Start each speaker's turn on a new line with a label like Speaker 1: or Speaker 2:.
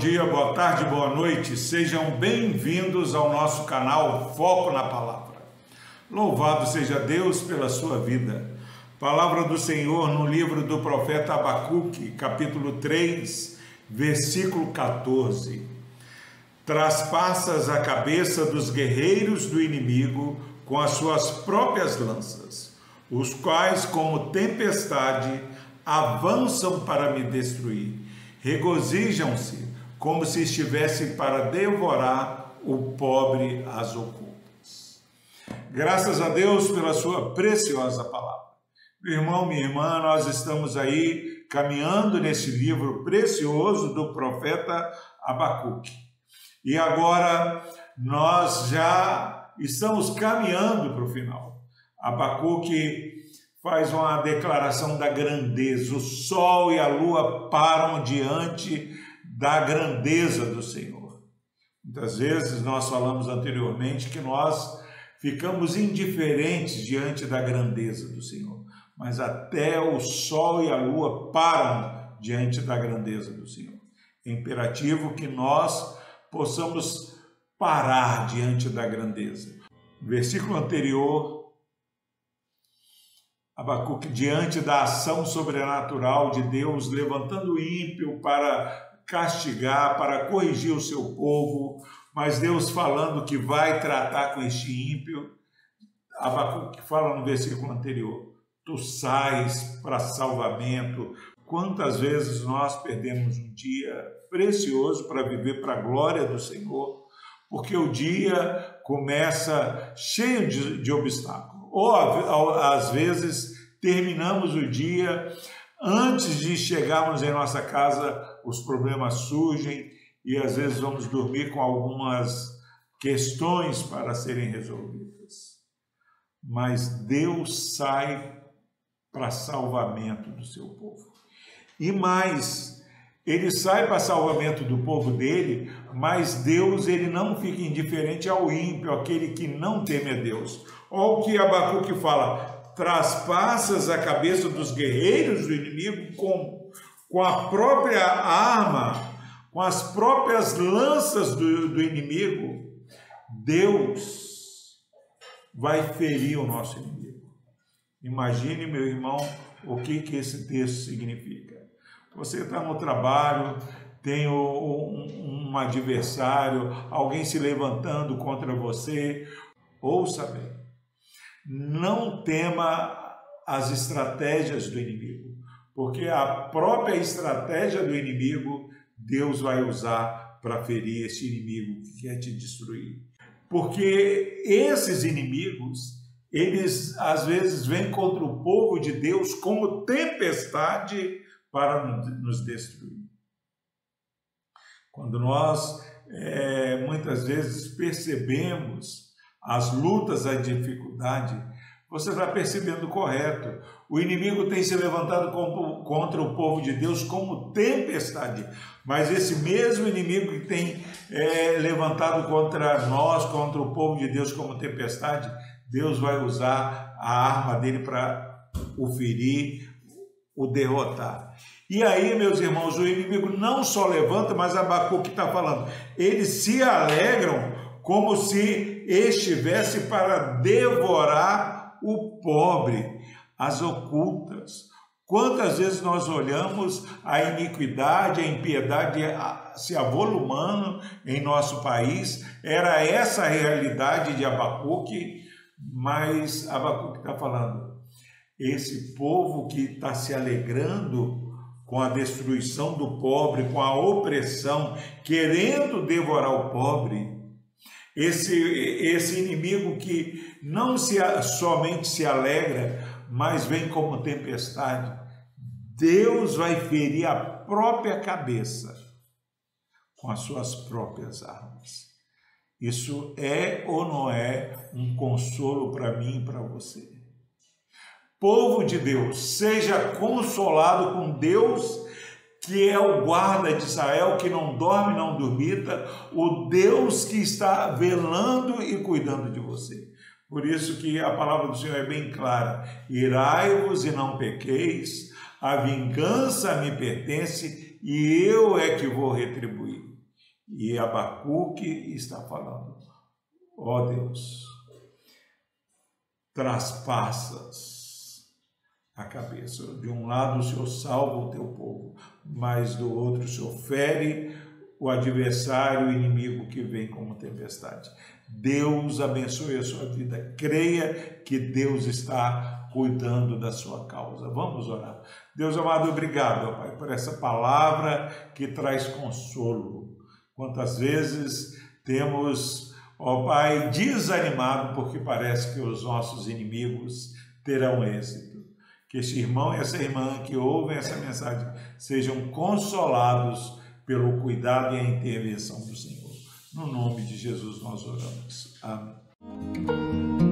Speaker 1: dia, boa tarde, boa noite. Sejam bem-vindos ao nosso canal Foco na Palavra. Louvado seja Deus pela sua vida. Palavra do Senhor no livro do profeta Abacuque, capítulo 3, versículo 14. Traspassas a cabeça dos guerreiros do inimigo com as suas próprias lanças, os quais, como tempestade, avançam para me destruir regozijam-se como se estivessem para devorar o pobre às ocultas. Graças a Deus pela sua preciosa palavra. Meu irmão, minha irmã, nós estamos aí caminhando nesse livro precioso do profeta Abacuque. E agora nós já estamos caminhando para o final. Abacuque faz uma declaração da grandeza. O sol e a lua param diante da grandeza do Senhor. Muitas vezes nós falamos anteriormente que nós ficamos indiferentes diante da grandeza do Senhor, mas até o sol e a lua param diante da grandeza do Senhor. É imperativo que nós possamos parar diante da grandeza. No versículo anterior, Abacuque, diante da ação sobrenatural de Deus, levantando o ímpio para castigar, para corrigir o seu povo, mas Deus falando que vai tratar com este ímpio. Abacuque fala no versículo anterior: Tu sais para salvamento. Quantas vezes nós perdemos um dia precioso para viver para a glória do Senhor, porque o dia começa cheio de, de obstáculos ou às vezes terminamos o dia antes de chegarmos em nossa casa, os problemas surgem e às vezes vamos dormir com algumas questões para serem resolvidas. Mas Deus sai para salvamento do seu povo. E mais, ele sai para salvamento do povo dele, mas Deus ele não fica indiferente ao ímpio, aquele que não teme a Deus. Olha o que Abacuque fala: traspassas a cabeça dos guerreiros do inimigo com, com a própria arma, com as próprias lanças do, do inimigo. Deus vai ferir o nosso inimigo. Imagine, meu irmão, o que, que esse texto significa. Você está no trabalho, tem um, um adversário, alguém se levantando contra você. Ouça bem, não tema as estratégias do inimigo, porque a própria estratégia do inimigo Deus vai usar para ferir esse inimigo que quer te destruir. Porque esses inimigos, eles às vezes vêm contra o povo de Deus como tempestade para nos destruir. Quando nós é, muitas vezes percebemos as lutas, a dificuldade, você vai percebendo correto. O inimigo tem se levantado contra o povo de Deus como tempestade, mas esse mesmo inimigo que tem é, levantado contra nós, contra o povo de Deus como tempestade, Deus vai usar a arma dele para o ferir, o derrotar. E aí, meus irmãos, o inimigo não só levanta, mas Abacuque está falando, eles se alegram como se estivesse para devorar o pobre, as ocultas. Quantas vezes nós olhamos a iniquidade, a impiedade se avolumando em nosso país? Era essa a realidade de Abacuque, mas Abacuque está falando, esse povo que está se alegrando com a destruição do pobre, com a opressão, querendo devorar o pobre, esse, esse inimigo que não se, somente se alegra, mas vem como tempestade, Deus vai ferir a própria cabeça com as suas próprias armas. Isso é ou não é um consolo para mim e para você? Povo de Deus, seja consolado com Deus, que é o guarda de Israel, que não dorme, não dormita, o Deus que está velando e cuidando de você. Por isso que a palavra do Senhor é bem clara: irai-vos e não pequeis, a vingança me pertence e eu é que vou retribuir. E Abacuque está falando: ó oh Deus, traspassas a cabeça. De um lado o Senhor salva o teu povo, mas do outro o Senhor fere o adversário, o inimigo que vem como tempestade. Deus abençoe a sua vida. Creia que Deus está cuidando da sua causa. Vamos orar. Deus amado, obrigado, Pai, por essa palavra que traz consolo. Quantas vezes temos, ó Pai, desanimado porque parece que os nossos inimigos terão êxito. Que este irmão e essa irmã que ouvem essa mensagem sejam consolados pelo cuidado e a intervenção do Senhor. No nome de Jesus nós oramos. Amém.